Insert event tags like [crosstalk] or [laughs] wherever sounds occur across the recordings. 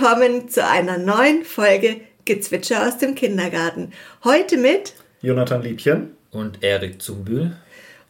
Willkommen zu einer neuen Folge Gezwitscher aus dem Kindergarten. Heute mit Jonathan Liebchen und Erik Zumbühl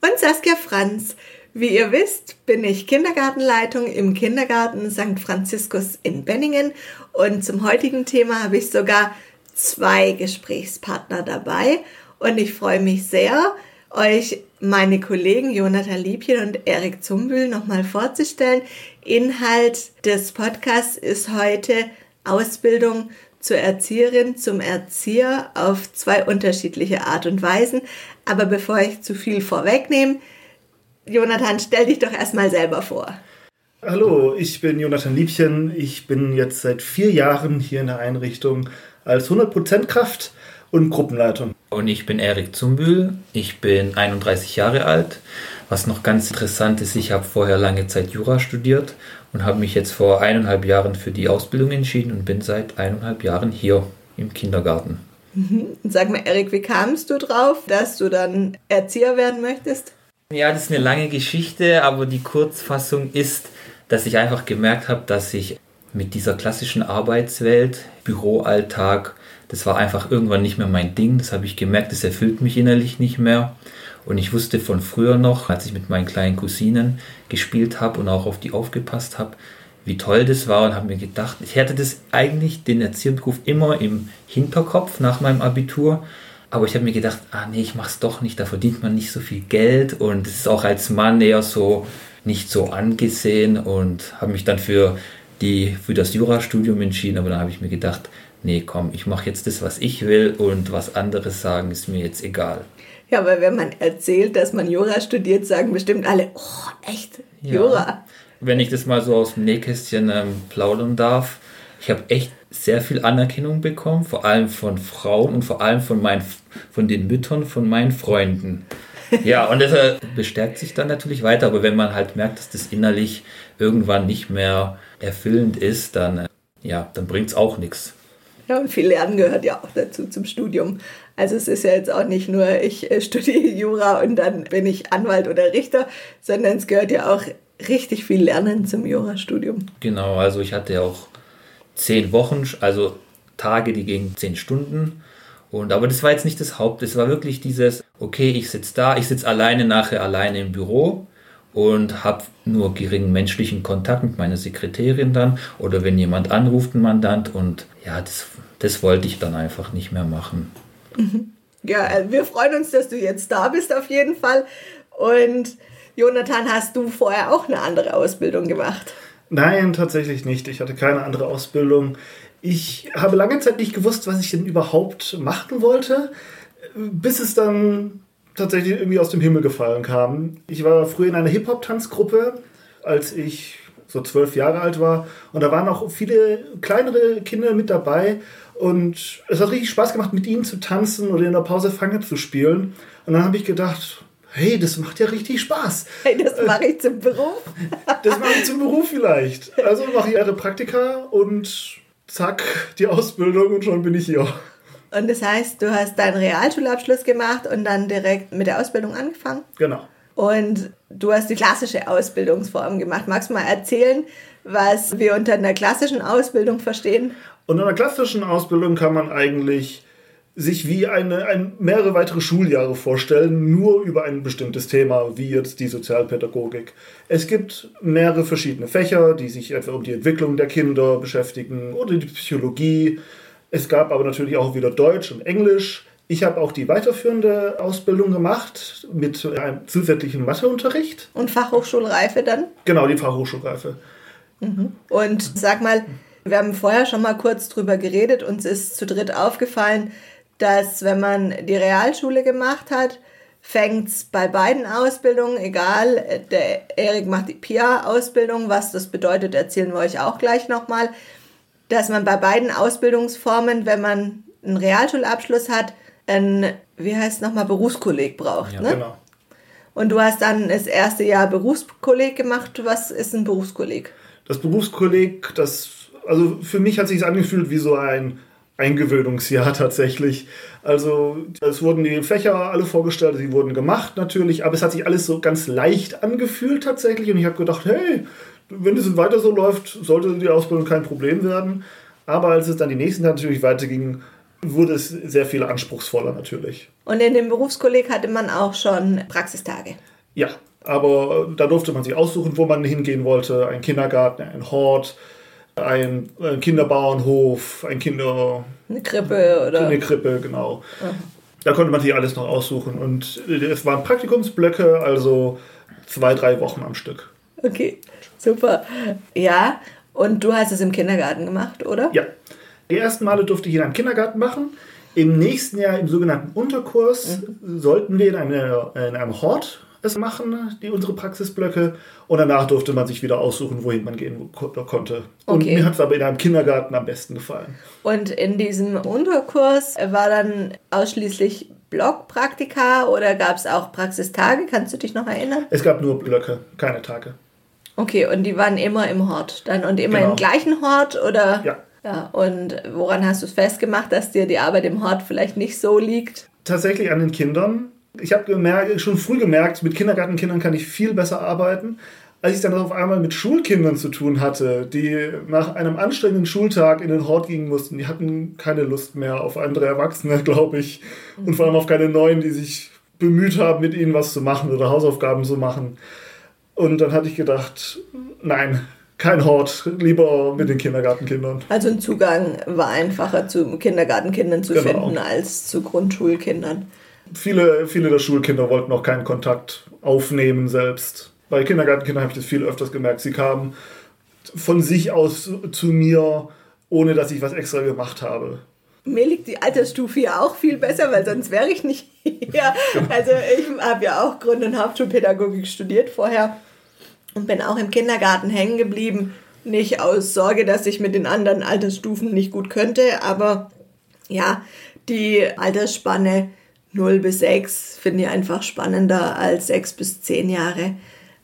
und Saskia Franz. Wie ihr wisst, bin ich Kindergartenleitung im Kindergarten St. Franziskus in Benningen und zum heutigen Thema habe ich sogar zwei Gesprächspartner dabei und ich freue mich sehr, euch meine Kollegen Jonathan Liebchen und Erik Zumbühl nochmal vorzustellen. Inhalt des Podcasts ist heute Ausbildung zur Erzieherin, zum Erzieher auf zwei unterschiedliche Art und Weisen. Aber bevor ich zu viel vorwegnehme, Jonathan, stell dich doch erstmal selber vor. Hallo, ich bin Jonathan Liebchen. Ich bin jetzt seit vier Jahren hier in der Einrichtung als 100% Kraft und Gruppenleitung. Und ich bin Erik Zumbühl. Ich bin 31 Jahre alt. Was noch ganz interessant ist, ich habe vorher lange Zeit Jura studiert und habe mich jetzt vor eineinhalb Jahren für die Ausbildung entschieden und bin seit eineinhalb Jahren hier im Kindergarten. Mhm. Sag mal, Erik, wie kamst du drauf, dass du dann Erzieher werden möchtest? Ja, das ist eine lange Geschichte, aber die Kurzfassung ist, dass ich einfach gemerkt habe, dass ich mit dieser klassischen Arbeitswelt, Büroalltag, das war einfach irgendwann nicht mehr mein Ding. Das habe ich gemerkt, das erfüllt mich innerlich nicht mehr. Und ich wusste von früher noch, als ich mit meinen kleinen Cousinen gespielt habe und auch auf die aufgepasst habe, wie toll das war und habe mir gedacht, ich hätte das eigentlich den Erzieherberuf immer im Hinterkopf nach meinem Abitur. Aber ich habe mir gedacht, ah nee, ich mache es doch nicht, da verdient man nicht so viel Geld und es ist auch als Mann eher so nicht so angesehen und habe mich dann für, die, für das Jurastudium entschieden. Aber dann habe ich mir gedacht, nee, komm, ich mache jetzt das, was ich will und was andere sagen, ist mir jetzt egal. Ja, aber wenn man erzählt, dass man Jura studiert, sagen bestimmt alle, oh, echt, Jura. Ja. Wenn ich das mal so aus dem Nähkästchen ähm, plaudern darf, ich habe echt sehr viel Anerkennung bekommen, vor allem von Frauen und vor allem von, meinen, von den Müttern von meinen Freunden. Ja, und das äh, bestärkt sich dann natürlich weiter, aber wenn man halt merkt, dass das innerlich irgendwann nicht mehr erfüllend ist, dann, äh, ja, dann bringt es auch nichts. Ja, und viel Lernen gehört ja auch dazu zum Studium. Also es ist ja jetzt auch nicht nur, ich äh, studiere [laughs] Jura und dann bin ich Anwalt oder Richter, sondern es gehört ja auch richtig viel Lernen zum Jurastudium. Genau, also ich hatte ja auch zehn Wochen, also Tage, die gingen zehn Stunden. Und, aber das war jetzt nicht das Haupt, es war wirklich dieses, okay, ich sitze da, ich sitze alleine nachher alleine im Büro und habe nur geringen menschlichen Kontakt mit meiner Sekretärin dann oder wenn jemand anruft, ein Mandant und ja, das, das wollte ich dann einfach nicht mehr machen. Mhm. Ja, äh, wir freuen uns, dass du jetzt da bist auf jeden Fall. Und Jonathan, hast du vorher auch eine andere Ausbildung gemacht? Nein, tatsächlich nicht. Ich hatte keine andere Ausbildung. Ich habe lange Zeit nicht gewusst, was ich denn überhaupt machen wollte, bis es dann tatsächlich irgendwie aus dem Himmel gefallen kam. Ich war früher in einer Hip-Hop-Tanzgruppe, als ich so zwölf Jahre alt war. Und da waren auch viele kleinere Kinder mit dabei. Und es hat richtig Spaß gemacht, mit ihnen zu tanzen oder in der Pause Fange zu spielen. Und dann habe ich gedacht, hey, das macht ja richtig Spaß. Hey, das mache ich zum Beruf. [laughs] das mache ich zum Beruf vielleicht. Also mache ich ihre Praktika und zack, die Ausbildung und schon bin ich hier. Und das heißt, du hast deinen Realschulabschluss gemacht und dann direkt mit der Ausbildung angefangen? Genau. Und du hast die klassische Ausbildungsform gemacht. Magst du mal erzählen, was wir unter einer klassischen Ausbildung verstehen? Unter einer klassischen Ausbildung kann man eigentlich sich wie eine, ein, mehrere weitere Schuljahre vorstellen, nur über ein bestimmtes Thema, wie jetzt die Sozialpädagogik. Es gibt mehrere verschiedene Fächer, die sich etwa um die Entwicklung der Kinder beschäftigen oder die Psychologie. Es gab aber natürlich auch wieder Deutsch und Englisch. Ich habe auch die weiterführende Ausbildung gemacht mit einem zusätzlichen Matheunterricht. Und Fachhochschulreife dann? Genau, die Fachhochschulreife. Mhm. Und sag mal, wir haben vorher schon mal kurz drüber geredet, uns ist zu dritt aufgefallen, dass wenn man die Realschule gemacht hat, fängt es bei beiden Ausbildungen, egal, der Erik macht die PIA-Ausbildung, was das bedeutet, erzählen wir euch auch gleich nochmal, dass man bei beiden Ausbildungsformen, wenn man einen Realschulabschluss hat, ein, wie heißt es nochmal, Berufskolleg braucht. Ja, ne? genau. Und du hast dann das erste Jahr Berufskolleg gemacht. Was ist ein Berufskolleg? Das Berufskolleg, das, also für mich hat sich angefühlt wie so ein Eingewöhnungsjahr [laughs] tatsächlich. Also es wurden die Fächer alle vorgestellt, sie wurden gemacht natürlich, aber es hat sich alles so ganz leicht angefühlt tatsächlich und ich habe gedacht, hey, wenn es weiter so läuft, sollte die Ausbildung kein Problem werden. Aber als es dann die nächsten Tage natürlich weiterging, wurde es sehr viel anspruchsvoller natürlich. Und in dem Berufskolleg hatte man auch schon Praxistage. Ja, aber da durfte man sich aussuchen, wo man hingehen wollte. Ein Kindergarten, ein Hort, ein Kinderbauernhof, ein Kinder... Eine Krippe oder... Eine Krippe, genau. Mhm. Da konnte man sich alles noch aussuchen. Und es waren Praktikumsblöcke, also zwei, drei Wochen am Stück. Okay, super. Ja, und du hast es im Kindergarten gemacht, oder? Ja. Die ersten Male durfte ich in einem Kindergarten machen. Im nächsten Jahr im sogenannten Unterkurs mhm. sollten wir in, eine, in einem Hort es machen, die, unsere Praxisblöcke. Und danach durfte man sich wieder aussuchen, wohin man gehen konnte. Und okay. mir hat es aber in einem Kindergarten am besten gefallen. Und in diesem Unterkurs war dann ausschließlich Blockpraktika oder gab es auch Praxistage? Kannst du dich noch erinnern? Es gab nur Blöcke, keine Tage. Okay, und die waren immer im Hort dann und immer genau. im gleichen Hort oder? Ja. Ja, und woran hast du es festgemacht, dass dir die Arbeit im Hort vielleicht nicht so liegt? Tatsächlich an den Kindern. Ich habe schon früh gemerkt, mit Kindergartenkindern kann ich viel besser arbeiten. Als ich dann auf einmal mit Schulkindern zu tun hatte, die nach einem anstrengenden Schultag in den Hort gehen mussten, die hatten keine Lust mehr auf andere Erwachsene, [laughs] glaube ich. Und vor allem auf keine neuen, die sich bemüht haben, mit ihnen was zu machen oder Hausaufgaben zu machen. Und dann hatte ich gedacht, nein, kein Hort, lieber mit den Kindergartenkindern. Also ein Zugang war einfacher zu Kindergartenkindern zu genau. finden als zu Grundschulkindern. Viele, viele der Schulkinder wollten auch keinen Kontakt aufnehmen selbst. Bei Kindergartenkindern habe ich das viel öfters gemerkt. Sie kamen von sich aus zu mir, ohne dass ich was extra gemacht habe. Mir liegt die Altersstufe ja auch viel besser, weil sonst wäre ich nicht [laughs] hier. Also ich habe ja auch Grund- und Hauptschulpädagogik studiert vorher und bin auch im Kindergarten hängen geblieben. Nicht aus Sorge, dass ich mit den anderen Altersstufen nicht gut könnte, aber ja, die Altersspanne 0 bis 6 finde ich einfach spannender als 6 bis 10 Jahre.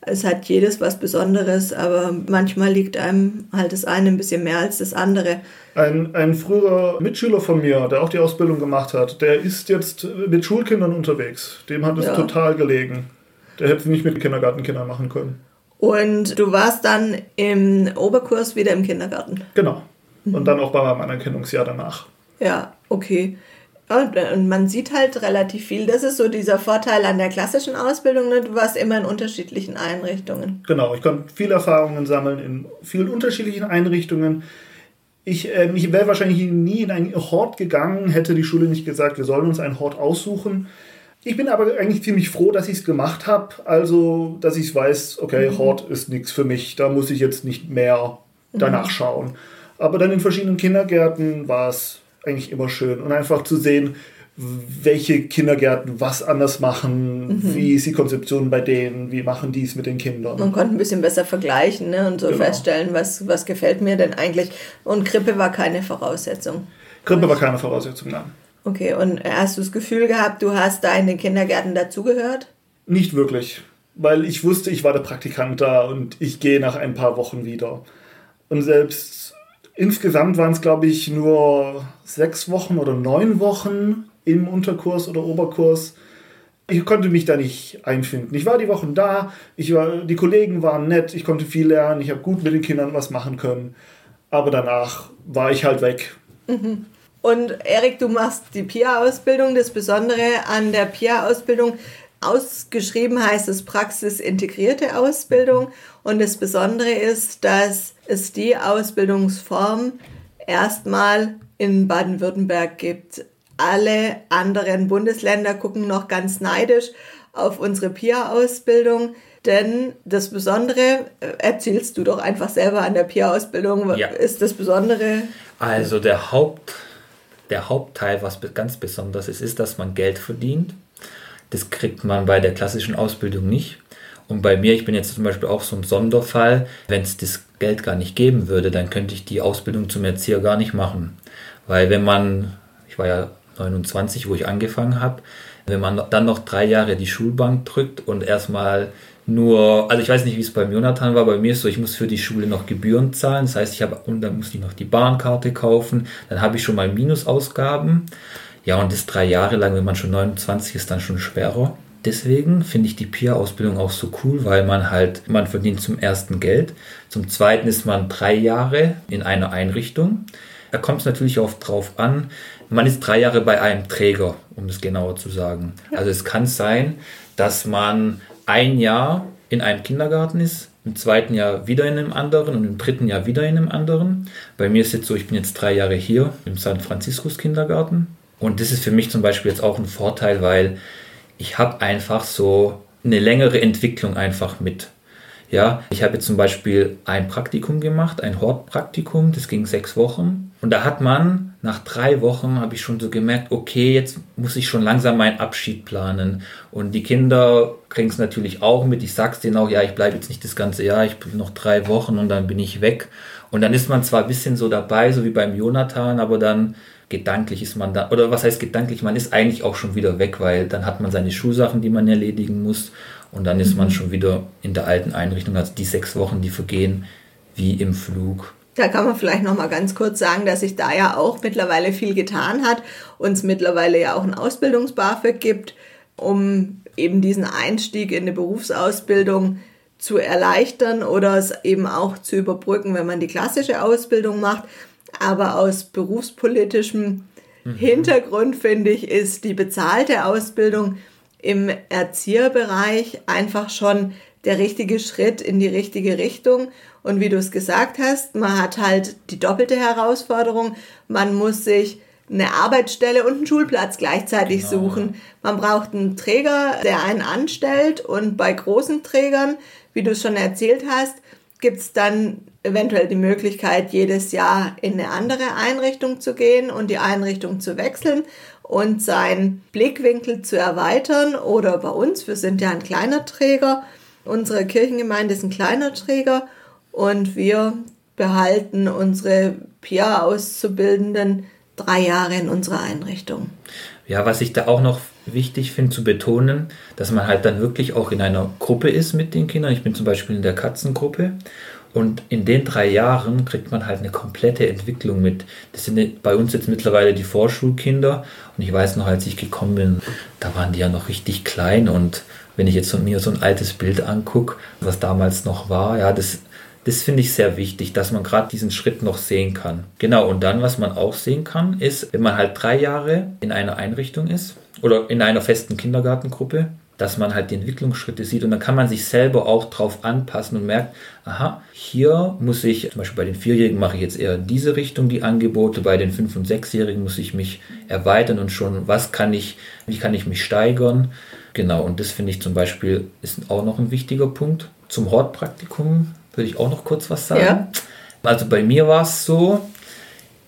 Es hat jedes was Besonderes, aber manchmal liegt einem halt das eine ein bisschen mehr als das andere. Ein, ein früherer Mitschüler von mir, der auch die Ausbildung gemacht hat, der ist jetzt mit Schulkindern unterwegs. Dem hat es ja. total gelegen. Der hätte es nicht mit Kindergartenkindern machen können. Und du warst dann im Oberkurs wieder im Kindergarten. Genau. Und dann auch bei meinem Anerkennungsjahr danach. Ja, okay. Und man sieht halt relativ viel. Das ist so dieser Vorteil an der klassischen Ausbildung. Ne? Du warst immer in unterschiedlichen Einrichtungen. Genau, ich konnte viele Erfahrungen sammeln in vielen unterschiedlichen Einrichtungen. Ich, äh, ich wäre wahrscheinlich nie in einen Hort gegangen, hätte die Schule nicht gesagt, wir sollen uns einen Hort aussuchen. Ich bin aber eigentlich ziemlich froh, dass ich es gemacht habe. Also, dass ich weiß, okay, mhm. Hort ist nichts für mich. Da muss ich jetzt nicht mehr danach mhm. schauen. Aber dann in verschiedenen Kindergärten war es eigentlich immer schön. Und einfach zu sehen, welche Kindergärten was anders machen, mhm. wie ist die Konzeption bei denen, wie machen die es mit den Kindern. Man konnte ein bisschen besser vergleichen ne? und so genau. feststellen, was, was gefällt mir denn eigentlich. Und Krippe war keine Voraussetzung. Krippe war keine Voraussetzung, nein. Okay, und hast du das Gefühl gehabt, du hast da in den Kindergärten dazugehört? Nicht wirklich, weil ich wusste, ich war der Praktikant da und ich gehe nach ein paar Wochen wieder. Und selbst insgesamt waren es, glaube ich, nur sechs Wochen oder neun Wochen im Unterkurs oder Oberkurs. Ich konnte mich da nicht einfinden. Ich war die Wochen da, ich war, die Kollegen waren nett, ich konnte viel lernen, ich habe gut mit den Kindern was machen können. Aber danach war ich halt weg. Mhm. Und Erik, du machst die PIA-Ausbildung. Das Besondere an der PIA-Ausbildung, ausgeschrieben heißt es praxisintegrierte Ausbildung. Und das Besondere ist, dass es die Ausbildungsform erstmal in Baden-Württemberg gibt. Alle anderen Bundesländer gucken noch ganz neidisch auf unsere PIA-Ausbildung. Denn das Besondere, äh, erzählst du doch einfach selber an der PIA-Ausbildung, ja. ist das Besondere? Also der Haupt, der Hauptteil, was ganz besonders ist, ist, dass man Geld verdient. Das kriegt man bei der klassischen Ausbildung nicht. Und bei mir, ich bin jetzt zum Beispiel auch so ein Sonderfall, wenn es das Geld gar nicht geben würde, dann könnte ich die Ausbildung zum Erzieher gar nicht machen. Weil wenn man, ich war ja 29, wo ich angefangen habe, wenn man dann noch drei Jahre die Schulbank drückt und erstmal nur, also ich weiß nicht, wie es beim Jonathan war, bei mir ist so, ich muss für die Schule noch Gebühren zahlen. Das heißt, ich habe, und dann muss ich noch die Bahnkarte kaufen. Dann habe ich schon mal Minusausgaben. Ja, und das drei Jahre lang, wenn man schon 29 ist, dann schon schwerer. deswegen finde ich die PIA-Ausbildung auch so cool, weil man halt, man verdient zum ersten Geld. Zum zweiten ist man drei Jahre in einer Einrichtung. Da kommt es natürlich auch drauf an, man ist drei Jahre bei einem Träger, um es genauer zu sagen. Also es kann sein, dass man ein Jahr in einem Kindergarten ist, im zweiten Jahr wieder in einem anderen und im dritten Jahr wieder in einem anderen. Bei mir ist jetzt so, ich bin jetzt drei Jahre hier im San Franciscus Kindergarten. Und das ist für mich zum Beispiel jetzt auch ein Vorteil, weil ich habe einfach so eine längere Entwicklung einfach mit. Ja, ich habe jetzt zum Beispiel ein Praktikum gemacht, ein Hortpraktikum, das ging sechs Wochen. Und da hat man nach drei Wochen habe ich schon so gemerkt, okay, jetzt muss ich schon langsam meinen Abschied planen. Und die Kinder kriegen es natürlich auch mit. Ich sag's denen auch, ja, ich bleibe jetzt nicht das ganze Jahr, ich bin noch drei Wochen und dann bin ich weg. Und dann ist man zwar ein bisschen so dabei, so wie beim Jonathan, aber dann gedanklich ist man da, oder was heißt gedanklich, man ist eigentlich auch schon wieder weg, weil dann hat man seine Schulsachen, die man erledigen muss und dann ist mhm. man schon wieder in der alten Einrichtung. Also die sechs Wochen, die vergehen wie im Flug. Da kann man vielleicht noch mal ganz kurz sagen, dass sich da ja auch mittlerweile viel getan hat, uns mittlerweile ja auch ein Ausbildungs-BAföG gibt, um eben diesen Einstieg in eine Berufsausbildung zu erleichtern oder es eben auch zu überbrücken, wenn man die klassische Ausbildung macht. Aber aus berufspolitischem mhm. Hintergrund, finde ich, ist die bezahlte Ausbildung im Erzieherbereich einfach schon der richtige Schritt in die richtige Richtung. Und wie du es gesagt hast, man hat halt die doppelte Herausforderung. Man muss sich eine Arbeitsstelle und einen Schulplatz gleichzeitig genau. suchen. Man braucht einen Träger, der einen anstellt und bei großen Trägern, wie du es schon erzählt hast, gibt es dann eventuell die Möglichkeit, jedes Jahr in eine andere Einrichtung zu gehen und die Einrichtung zu wechseln und seinen Blickwinkel zu erweitern. Oder bei uns, wir sind ja ein kleiner Träger, unsere Kirchengemeinde ist ein kleiner Träger und wir behalten unsere PIA-Auszubildenden drei Jahre in unserer Einrichtung. Ja, was ich da auch noch wichtig finde zu betonen, dass man halt dann wirklich auch in einer Gruppe ist mit den Kindern. Ich bin zum Beispiel in der Katzengruppe und in den drei Jahren kriegt man halt eine komplette Entwicklung mit. Das sind bei uns jetzt mittlerweile die Vorschulkinder. Und ich weiß noch, als ich gekommen bin, da waren die ja noch richtig klein. Und wenn ich jetzt mir so ein altes Bild angucke, was damals noch war, ja, das, das finde ich sehr wichtig, dass man gerade diesen Schritt noch sehen kann. Genau, und dann, was man auch sehen kann, ist, wenn man halt drei Jahre in einer Einrichtung ist oder in einer festen Kindergartengruppe, dass man halt die Entwicklungsschritte sieht und dann kann man sich selber auch drauf anpassen und merkt, aha, hier muss ich, zum Beispiel bei den Vierjährigen mache ich jetzt eher diese Richtung die Angebote, bei den Fünf- und Sechsjährigen muss ich mich erweitern und schon, was kann ich, wie kann ich mich steigern? Genau, und das finde ich zum Beispiel ist auch noch ein wichtiger Punkt. Zum Hortpraktikum würde ich auch noch kurz was sagen. Ja. Also bei mir war es so,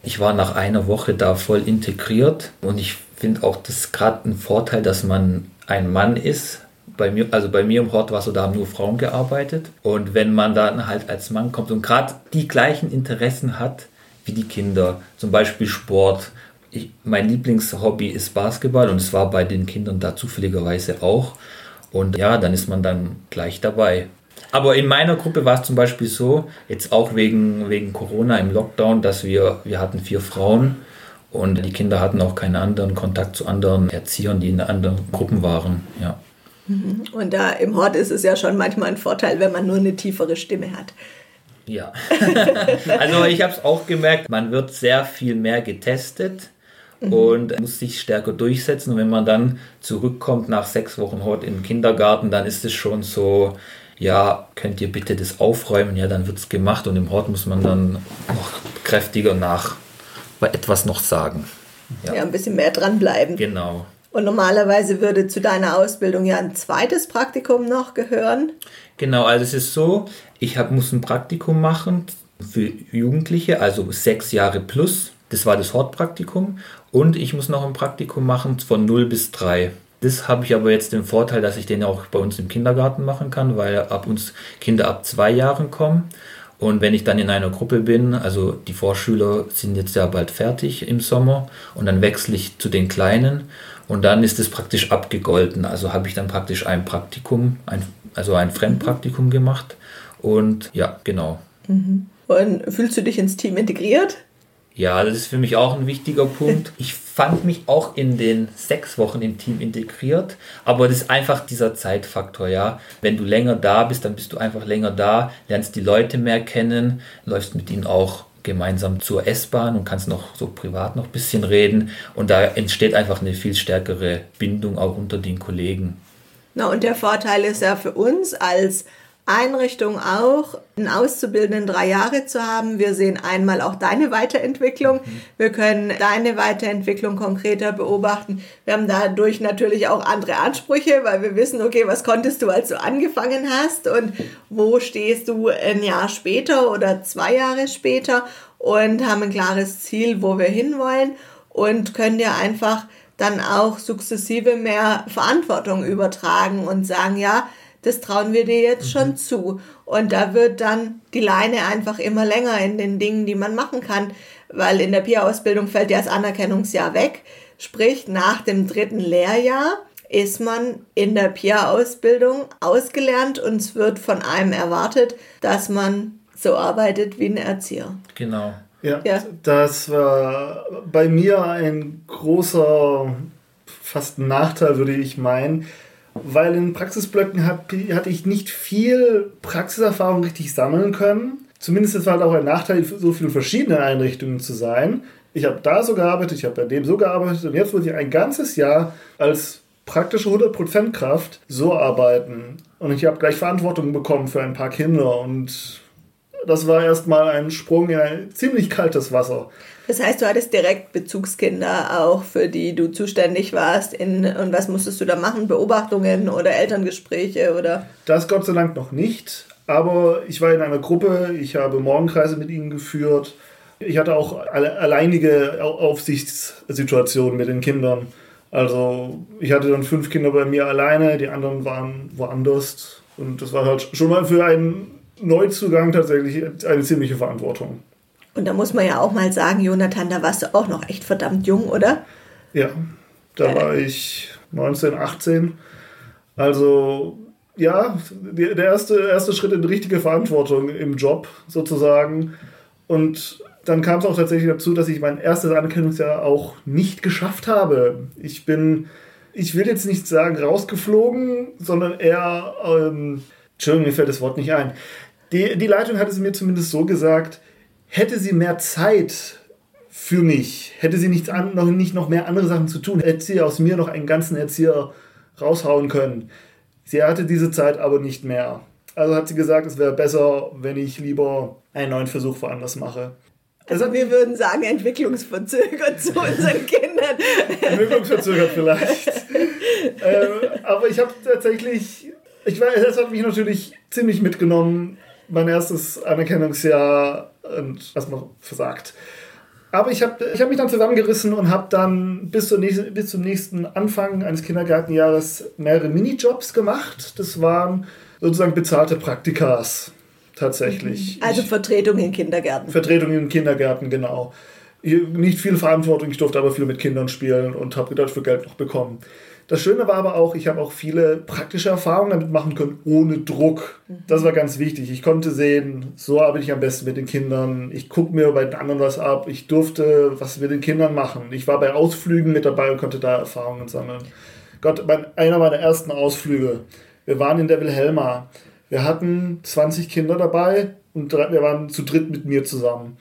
ich war nach einer Woche da voll integriert und ich finde auch das gerade ein Vorteil, dass man ein Mann ist. Bei mir, also bei mir im Hort war es so, da haben nur Frauen gearbeitet. Und wenn man dann halt als Mann kommt und gerade die gleichen Interessen hat wie die Kinder, zum Beispiel Sport. Ich, mein Lieblingshobby ist Basketball und es war bei den Kindern da zufälligerweise auch. Und ja, dann ist man dann gleich dabei. Aber in meiner Gruppe war es zum Beispiel so, jetzt auch wegen, wegen Corona im Lockdown, dass wir, wir hatten vier Frauen und die Kinder hatten auch keinen anderen Kontakt zu anderen Erziehern, die in anderen Gruppen waren. Ja. Mhm. Und da im Hort ist es ja schon manchmal ein Vorteil, wenn man nur eine tiefere Stimme hat. Ja, [laughs] also ich habe es auch gemerkt, man wird sehr viel mehr getestet mhm. und muss sich stärker durchsetzen. Und wenn man dann zurückkommt nach sechs Wochen Hort im Kindergarten, dann ist es schon so, ja, könnt ihr bitte das aufräumen? Ja, dann wird es gemacht und im Hort muss man dann noch kräftiger nach etwas noch sagen. Ja, ja ein bisschen mehr dranbleiben. Genau. Und normalerweise würde zu deiner Ausbildung ja ein zweites Praktikum noch gehören. Genau, also es ist so, ich hab, muss ein Praktikum machen für Jugendliche, also sechs Jahre plus. Das war das Hortpraktikum. Und ich muss noch ein Praktikum machen von 0 bis 3. Das habe ich aber jetzt den Vorteil, dass ich den auch bei uns im Kindergarten machen kann, weil ab uns Kinder ab zwei Jahren kommen. Und wenn ich dann in einer Gruppe bin, also die Vorschüler sind jetzt ja bald fertig im Sommer und dann wechsle ich zu den Kleinen und dann ist es praktisch abgegolten. Also habe ich dann praktisch ein Praktikum, ein, also ein Fremdpraktikum gemacht und ja, genau. Mhm. Und fühlst du dich ins Team integriert? Ja, das ist für mich auch ein wichtiger Punkt. [laughs] Ich fand mich auch in den sechs Wochen im Team integriert, aber das ist einfach dieser Zeitfaktor, ja. Wenn du länger da bist, dann bist du einfach länger da, lernst die Leute mehr kennen, läufst mit ihnen auch gemeinsam zur S-Bahn und kannst noch so privat noch ein bisschen reden und da entsteht einfach eine viel stärkere Bindung auch unter den Kollegen. Na und der Vorteil ist ja für uns als Einrichtung auch, einen Auszubildenden drei Jahre zu haben. Wir sehen einmal auch deine Weiterentwicklung. Mhm. Wir können deine Weiterentwicklung konkreter beobachten. Wir haben dadurch natürlich auch andere Ansprüche, weil wir wissen, okay, was konntest du, als du angefangen hast und wo stehst du ein Jahr später oder zwei Jahre später und haben ein klares Ziel, wo wir hinwollen und können dir einfach dann auch sukzessive mehr Verantwortung übertragen und sagen, ja, das trauen wir dir jetzt schon mhm. zu. Und da wird dann die Leine einfach immer länger in den Dingen, die man machen kann, weil in der PIA-Ausbildung fällt ja das Anerkennungsjahr weg. Sprich, nach dem dritten Lehrjahr ist man in der PIA-Ausbildung ausgelernt und es wird von einem erwartet, dass man so arbeitet wie ein Erzieher. Genau. Ja, ja, das war bei mir ein großer, fast Nachteil, würde ich meinen weil in Praxisblöcken hat, hatte ich nicht viel Praxiserfahrung richtig sammeln können. Zumindest ist es halt auch ein Nachteil, so viele verschiedene Einrichtungen zu sein. Ich habe da so gearbeitet, ich habe bei dem so gearbeitet und jetzt muss ich ein ganzes Jahr als praktische 100% Kraft so arbeiten. Und ich habe gleich Verantwortung bekommen für ein paar Kinder und das war erstmal ein Sprung in ein ziemlich kaltes Wasser. Das heißt, du hattest direkt Bezugskinder auch, für die du zuständig warst. In, und was musstest du da machen? Beobachtungen oder Elterngespräche oder? Das Gott sei Dank noch nicht. Aber ich war in einer Gruppe, ich habe Morgenkreise mit ihnen geführt. Ich hatte auch alleinige Aufsichtssituationen mit den Kindern. Also ich hatte dann fünf Kinder bei mir alleine, die anderen waren woanders. Und das war halt schon mal für einen Neuzugang tatsächlich eine ziemliche Verantwortung. Und da muss man ja auch mal sagen, Jonathan, da warst du auch noch echt verdammt jung, oder? Ja, da war ich 19, 18. Also ja, der erste, erste Schritt in richtige Verantwortung im Job sozusagen. Und dann kam es auch tatsächlich dazu, dass ich mein erstes Anerkennungsjahr auch nicht geschafft habe. Ich bin, ich will jetzt nicht sagen rausgeflogen, sondern eher, ähm, Entschuldigung, mir fällt das Wort nicht ein. Die, die Leitung hat es mir zumindest so gesagt, hätte sie mehr Zeit für mich, hätte sie nicht, an, noch, nicht noch mehr andere Sachen zu tun, hätte sie aus mir noch einen ganzen Erzieher raushauen können. Sie hatte diese Zeit aber nicht mehr. Also hat sie gesagt, es wäre besser, wenn ich lieber einen neuen Versuch woanders mache. Also wir würden sagen, entwicklungsverzögert zu unseren [laughs] Kindern. Entwicklungsverzögert vielleicht. [laughs] ähm, aber ich habe tatsächlich, ich weiß, das hat mich natürlich ziemlich mitgenommen, mein erstes Anerkennungsjahr und erstmal versagt. Aber ich habe ich hab mich dann zusammengerissen und habe dann bis, zur nächsten, bis zum nächsten Anfang eines Kindergartenjahres mehrere Minijobs gemacht. Das waren sozusagen bezahlte Praktikas tatsächlich. Mhm. Also Vertretung in Kindergärten. Vertretung in Kindergärten, genau. Nicht viel Verantwortung, ich durfte aber viel mit Kindern spielen und habe dafür Geld noch bekommen. Das Schöne war aber auch, ich habe auch viele praktische Erfahrungen damit machen können, ohne Druck. Das war ganz wichtig. Ich konnte sehen, so arbeite ich am besten mit den Kindern. Ich gucke mir bei den anderen was ab. Ich durfte was mit den Kindern machen. Ich war bei Ausflügen mit dabei und konnte da Erfahrungen sammeln. Gott, einer meiner ersten Ausflüge. Wir waren in der Wilhelma. Wir hatten 20 Kinder dabei und wir waren zu dritt mit mir zusammen.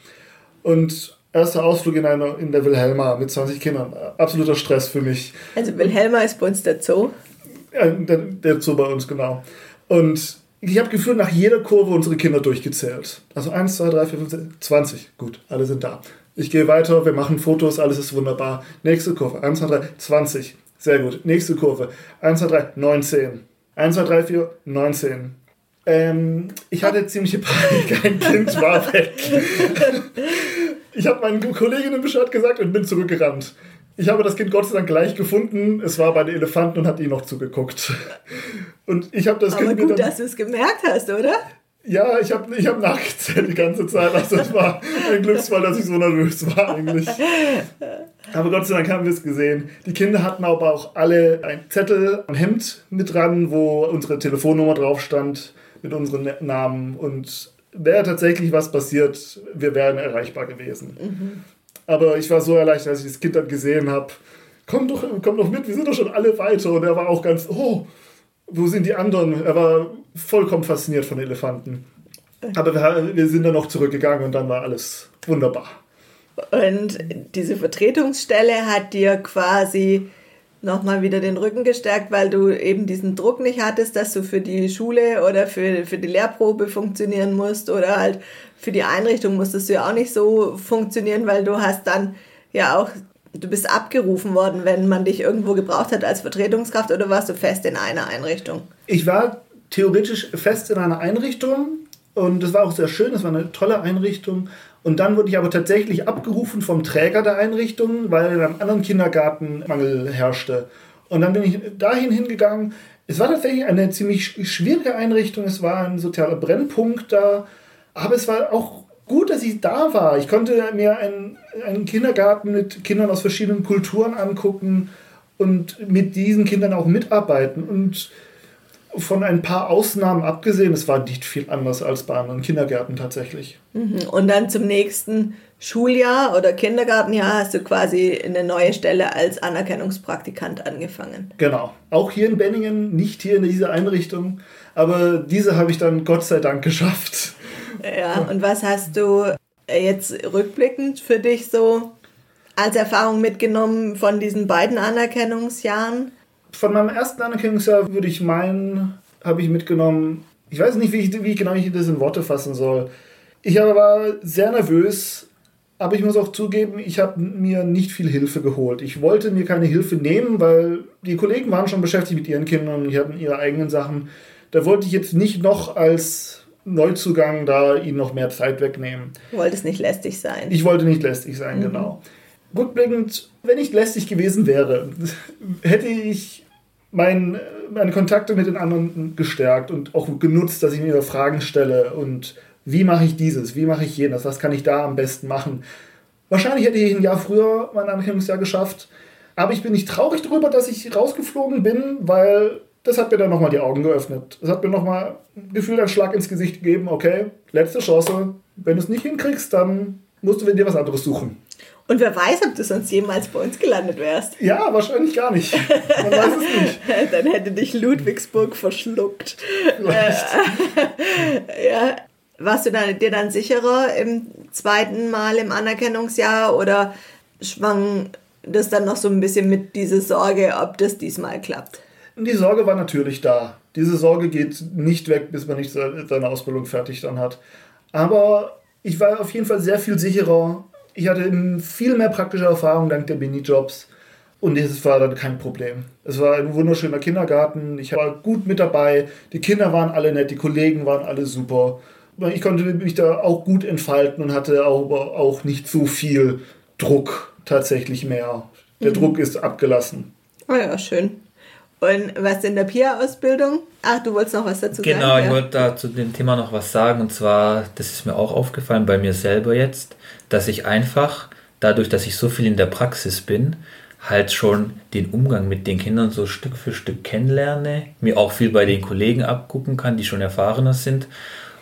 Und erster Ausflug in, einer, in der Wilhelma mit 20 Kindern. Absoluter Stress für mich. Also Wilhelma ist bei uns der Zoo? Ja, der, der Zoo bei uns, genau. Und ich habe gefühlt nach jeder Kurve unsere Kinder durchgezählt. Also 1, 2, 3, 4, 5, 6, 20. Gut, alle sind da. Ich gehe weiter, wir machen Fotos, alles ist wunderbar. Nächste Kurve, 1, 2, 3, 20. Sehr gut. Nächste Kurve, 1, 2, 3, 19. 1, 2, 3, 4, 19. Ähm, ich hatte ziemliche Panik, ein Kind war weg. [laughs] Ich habe meinen Kolleginnen Bescheid gesagt und bin zurückgerannt. Ich habe das Kind Gott sei Dank gleich gefunden. Es war bei den Elefanten und hat ihnen noch zugeguckt. Und ich habe das Aber Kind. gut, dann, dass du es gemerkt hast, oder? Ja, ich habe ich hab nachgezählt die ganze Zeit. Also es war ein Glücksfall, dass ich so nervös war eigentlich. Aber Gott sei Dank haben wir es gesehen. Die Kinder hatten aber auch alle einen Zettel am Hemd mit dran, wo unsere Telefonnummer drauf stand mit unseren Namen und wäre tatsächlich was passiert, wir wären erreichbar gewesen. Mhm. Aber ich war so erleichtert, als ich das Kind dann gesehen habe. Komm doch, komm doch mit, wir sind doch schon alle weiter. Und er war auch ganz, oh, wo sind die anderen? Er war vollkommen fasziniert von Elefanten. Aber wir, wir sind dann noch zurückgegangen und dann war alles wunderbar. Und diese Vertretungsstelle hat dir quasi nochmal wieder den Rücken gestärkt, weil du eben diesen Druck nicht hattest, dass du für die Schule oder für, für die Lehrprobe funktionieren musst oder halt für die Einrichtung musstest du ja auch nicht so funktionieren, weil du hast dann ja auch, du bist abgerufen worden, wenn man dich irgendwo gebraucht hat als Vertretungskraft oder warst du fest in einer Einrichtung? Ich war theoretisch fest in einer Einrichtung und das war auch sehr schön, das war eine tolle Einrichtung. Und dann wurde ich aber tatsächlich abgerufen vom Träger der Einrichtung, weil in einem anderen Kindergarten Mangel herrschte. Und dann bin ich dahin hingegangen. Es war tatsächlich eine ziemlich schwierige Einrichtung. Es war ein sozialer Brennpunkt da. Aber es war auch gut, dass ich da war. Ich konnte mir einen, einen Kindergarten mit Kindern aus verschiedenen Kulturen angucken und mit diesen Kindern auch mitarbeiten. Und von ein paar Ausnahmen abgesehen, es war nicht viel anders als bei anderen Kindergärten tatsächlich. Mhm. Und dann zum nächsten Schuljahr oder Kindergartenjahr hast du quasi eine neue Stelle als Anerkennungspraktikant angefangen. Genau. Auch hier in Benningen, nicht hier in dieser Einrichtung, aber diese habe ich dann Gott sei Dank geschafft. Ja, und was hast du jetzt rückblickend für dich so als Erfahrung mitgenommen von diesen beiden Anerkennungsjahren? Von meinem ersten Anerkennungsjahr würde ich meinen, habe ich mitgenommen, ich weiß nicht, wie ich, wie genau ich das in Worte fassen soll. Ich war sehr nervös, aber ich muss auch zugeben, ich habe mir nicht viel Hilfe geholt. Ich wollte mir keine Hilfe nehmen, weil die Kollegen waren schon beschäftigt mit ihren Kindern und die hatten ihre eigenen Sachen. Da wollte ich jetzt nicht noch als Neuzugang da ihnen noch mehr Zeit wegnehmen. Du wolltest nicht lästig sein. Ich wollte nicht lästig sein, mhm. genau. Rückblickend, wenn ich lästig gewesen wäre, hätte ich mein, meine Kontakte mit den anderen gestärkt und auch genutzt, dass ich mir Fragen stelle und wie mache ich dieses, wie mache ich jenes, was kann ich da am besten machen. Wahrscheinlich hätte ich ein Jahr früher mein Anerkennungsjahr geschafft, aber ich bin nicht traurig darüber, dass ich rausgeflogen bin, weil das hat mir dann nochmal die Augen geöffnet. Das hat mir nochmal gefühlt einen Schlag ins Gesicht gegeben, okay, letzte Chance, wenn du es nicht hinkriegst, dann musst du dir was anderes suchen. Und wer weiß, ob du sonst jemals bei uns gelandet wärst. Ja, wahrscheinlich gar nicht. Man weiß es nicht. [laughs] Dann hätte dich Ludwigsburg verschluckt. Vielleicht. Äh, ja. Warst du dann, dir dann sicherer im zweiten Mal im Anerkennungsjahr oder schwang das dann noch so ein bisschen mit dieser Sorge, ob das diesmal klappt? Die Sorge war natürlich da. Diese Sorge geht nicht weg, bis man nicht seine Ausbildung fertig dann hat. Aber ich war auf jeden Fall sehr viel sicherer ich hatte viel mehr praktische Erfahrung dank der Minijobs. Und es war dann kein Problem. Es war ein wunderschöner Kindergarten. Ich war gut mit dabei. Die Kinder waren alle nett, die Kollegen waren alle super. Ich konnte mich da auch gut entfalten und hatte aber auch nicht so viel Druck tatsächlich mehr. Der mhm. Druck ist abgelassen. Oh ja, schön. Und was in der PIA-Ausbildung? Ach, du wolltest noch was dazu genau, sagen? Genau, ich wollte da zu dem Thema noch was sagen. Und zwar, das ist mir auch aufgefallen bei mir selber jetzt dass ich einfach, dadurch, dass ich so viel in der Praxis bin, halt schon den Umgang mit den Kindern so Stück für Stück kennenlerne, mir auch viel bei den Kollegen abgucken kann, die schon erfahrener sind.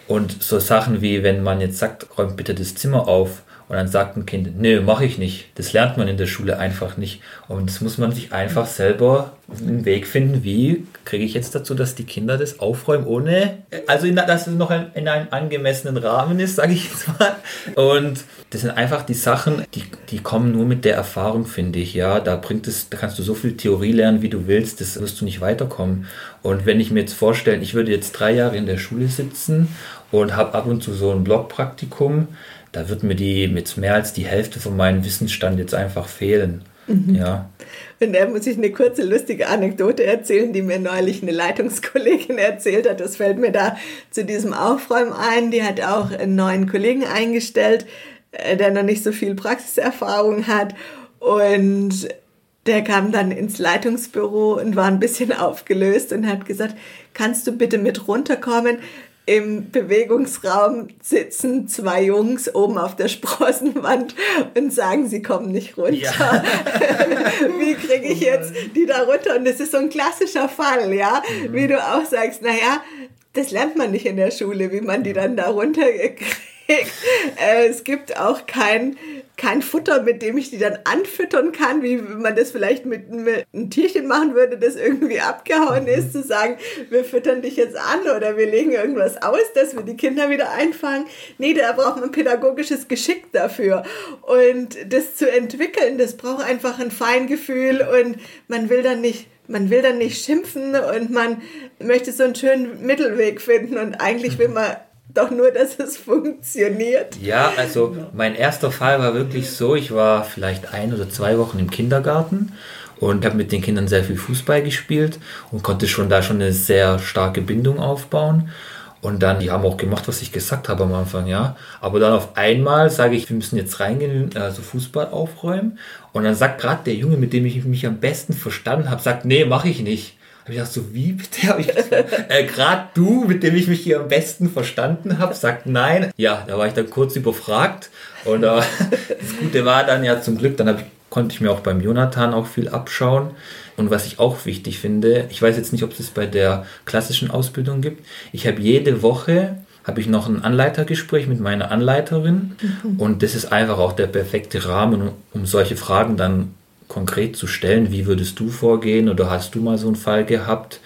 Und so Sachen wie, wenn man jetzt sagt, räumt bitte das Zimmer auf, und dann sagt ein Kind, nö, mache ich nicht. Das lernt man in der Schule einfach nicht. Und das muss man sich einfach selber einen Weg finden, wie kriege ich jetzt dazu, dass die Kinder das aufräumen, ohne, also in, dass es noch in einem angemessenen Rahmen ist, sage ich jetzt mal. Und das sind einfach die Sachen, die, die kommen nur mit der Erfahrung, finde ich. Ja, da bringt es, da kannst du so viel Theorie lernen, wie du willst, das wirst du nicht weiterkommen. Und wenn ich mir jetzt vorstelle, ich würde jetzt drei Jahre in der Schule sitzen und habe ab und zu so ein Blogpraktikum, da wird mir die mit mehr als die Hälfte von meinem Wissensstand jetzt einfach fehlen. Mhm. Ja. Und da muss ich eine kurze lustige Anekdote erzählen, die mir neulich eine Leitungskollegin [laughs] erzählt hat. Das fällt mir da zu diesem Aufräumen ein. Die hat auch einen neuen Kollegen eingestellt, äh, der noch nicht so viel Praxiserfahrung hat. Und der kam dann ins Leitungsbüro und war ein bisschen [laughs] aufgelöst und hat gesagt, kannst du bitte mit runterkommen? Im Bewegungsraum sitzen zwei Jungs oben auf der Sprossenwand und sagen, sie kommen nicht runter. Ja. [laughs] Wie kriege ich jetzt die da runter? Und das ist so ein klassischer Fall, ja, wie du auch sagst, naja, das lernt man nicht in der Schule, wie man die dann da runter Äh, es gibt auch kein, kein Futter, mit dem ich die dann anfüttern kann, wie man das vielleicht mit, mit einem Tierchen machen würde, das irgendwie abgehauen ist, zu sagen, wir füttern dich jetzt an oder wir legen irgendwas aus, dass wir die Kinder wieder einfangen. Nee, da braucht man pädagogisches Geschick dafür. Und das zu entwickeln, das braucht einfach ein Feingefühl und man will dann nicht man will dann nicht schimpfen und man möchte so einen schönen Mittelweg finden und eigentlich will man doch nur, dass es funktioniert. Ja, also mein erster Fall war wirklich so, ich war vielleicht ein oder zwei Wochen im Kindergarten und habe mit den Kindern sehr viel Fußball gespielt und konnte schon da schon eine sehr starke Bindung aufbauen. Und dann, die haben auch gemacht, was ich gesagt habe am Anfang, ja. Aber dann auf einmal sage ich, wir müssen jetzt reingehen, also Fußball aufräumen. Und dann sagt gerade der Junge, mit dem ich mich am besten verstanden habe, sagt, nee, mache ich nicht. Hab ich gedacht, so wie bitte? Hab ich [laughs] äh, gerade du, mit dem ich mich hier am besten verstanden habe, sagt nein. Ja, da war ich dann kurz überfragt. Und äh, [laughs] das Gute war dann ja zum Glück, dann ich, konnte ich mir auch beim Jonathan auch viel abschauen. Und was ich auch wichtig finde, ich weiß jetzt nicht, ob es das bei der klassischen Ausbildung gibt. Ich habe jede Woche habe ich noch ein Anleitergespräch mit meiner Anleiterin mhm. und das ist einfach auch der perfekte Rahmen, um solche Fragen dann konkret zu stellen. Wie würdest du vorgehen oder hast du mal so einen Fall gehabt?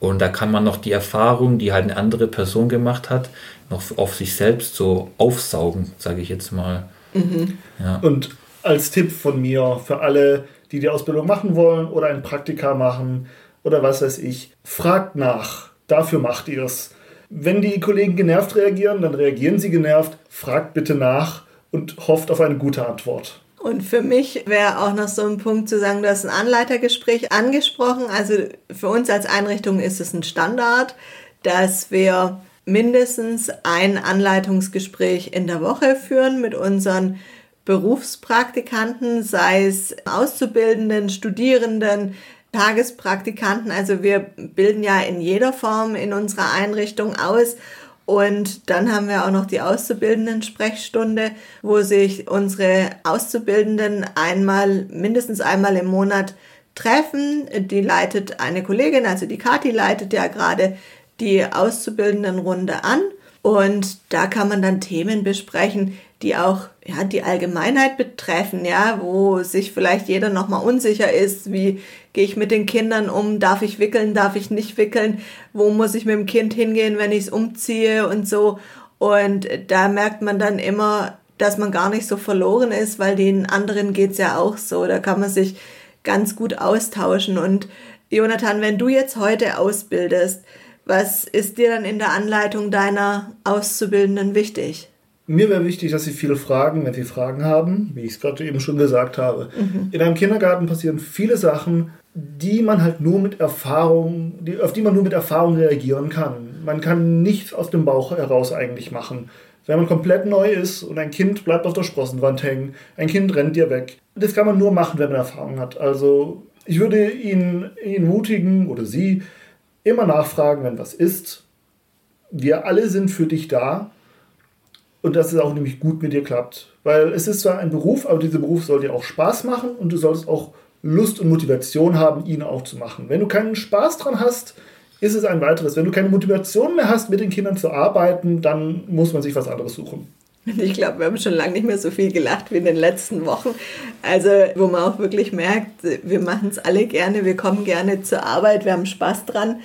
Und da kann man noch die Erfahrung, die halt eine andere Person gemacht hat, noch auf sich selbst so aufsaugen, sage ich jetzt mal. Mhm. Ja. Und als Tipp von mir für alle, die die Ausbildung machen wollen oder ein Praktika machen oder was weiß ich, fragt nach. Dafür macht ihr es. Wenn die Kollegen genervt reagieren, dann reagieren sie genervt. Fragt bitte nach und hofft auf eine gute Antwort. Und für mich wäre auch noch so ein Punkt zu sagen, du hast ein Anleitergespräch angesprochen. Also für uns als Einrichtung ist es ein Standard, dass wir mindestens ein Anleitungsgespräch in der Woche führen mit unseren Berufspraktikanten, sei es Auszubildenden, Studierenden, Tagespraktikanten. Also wir bilden ja in jeder Form in unserer Einrichtung aus und dann haben wir auch noch die Auszubildenden-Sprechstunde, wo sich unsere Auszubildenden einmal, mindestens einmal im Monat treffen. Die leitet eine Kollegin, also die Kathi leitet ja gerade die Auszubildendenrunde an. Und da kann man dann Themen besprechen, die auch ja, die Allgemeinheit betreffen, ja, wo sich vielleicht jeder nochmal unsicher ist, wie gehe ich mit den Kindern um, darf ich wickeln, darf ich nicht wickeln, wo muss ich mit dem Kind hingehen, wenn ich es umziehe und so. Und da merkt man dann immer, dass man gar nicht so verloren ist, weil den anderen geht's ja auch so. Da kann man sich ganz gut austauschen. Und Jonathan, wenn du jetzt heute ausbildest, was ist dir dann in der Anleitung deiner Auszubildenden wichtig? Mir wäre wichtig, dass Sie viele fragen, wenn Sie Fragen haben, wie ich es gerade eben schon gesagt habe. Mhm. In einem Kindergarten passieren viele Sachen, die man halt nur mit Erfahrung, die, auf die man nur mit Erfahrung reagieren kann. Man kann nichts aus dem Bauch heraus eigentlich machen. Wenn man komplett neu ist und ein Kind bleibt auf der Sprossenwand hängen, ein Kind rennt dir weg. Das kann man nur machen, wenn man Erfahrung hat. Also ich würde ihn, ihn mutigen oder Sie immer nachfragen, wenn was ist. Wir alle sind für dich da und dass es auch nämlich gut mit dir klappt. Weil es ist zwar ein Beruf, aber dieser Beruf soll dir auch Spaß machen und du solltest auch Lust und Motivation haben, ihn auch zu machen. Wenn du keinen Spaß dran hast, ist es ein weiteres. Wenn du keine Motivation mehr hast, mit den Kindern zu arbeiten, dann muss man sich was anderes suchen. Ich glaube, wir haben schon lange nicht mehr so viel gelacht wie in den letzten Wochen. Also, wo man auch wirklich merkt, wir machen es alle gerne, wir kommen gerne zur Arbeit, wir haben Spaß dran.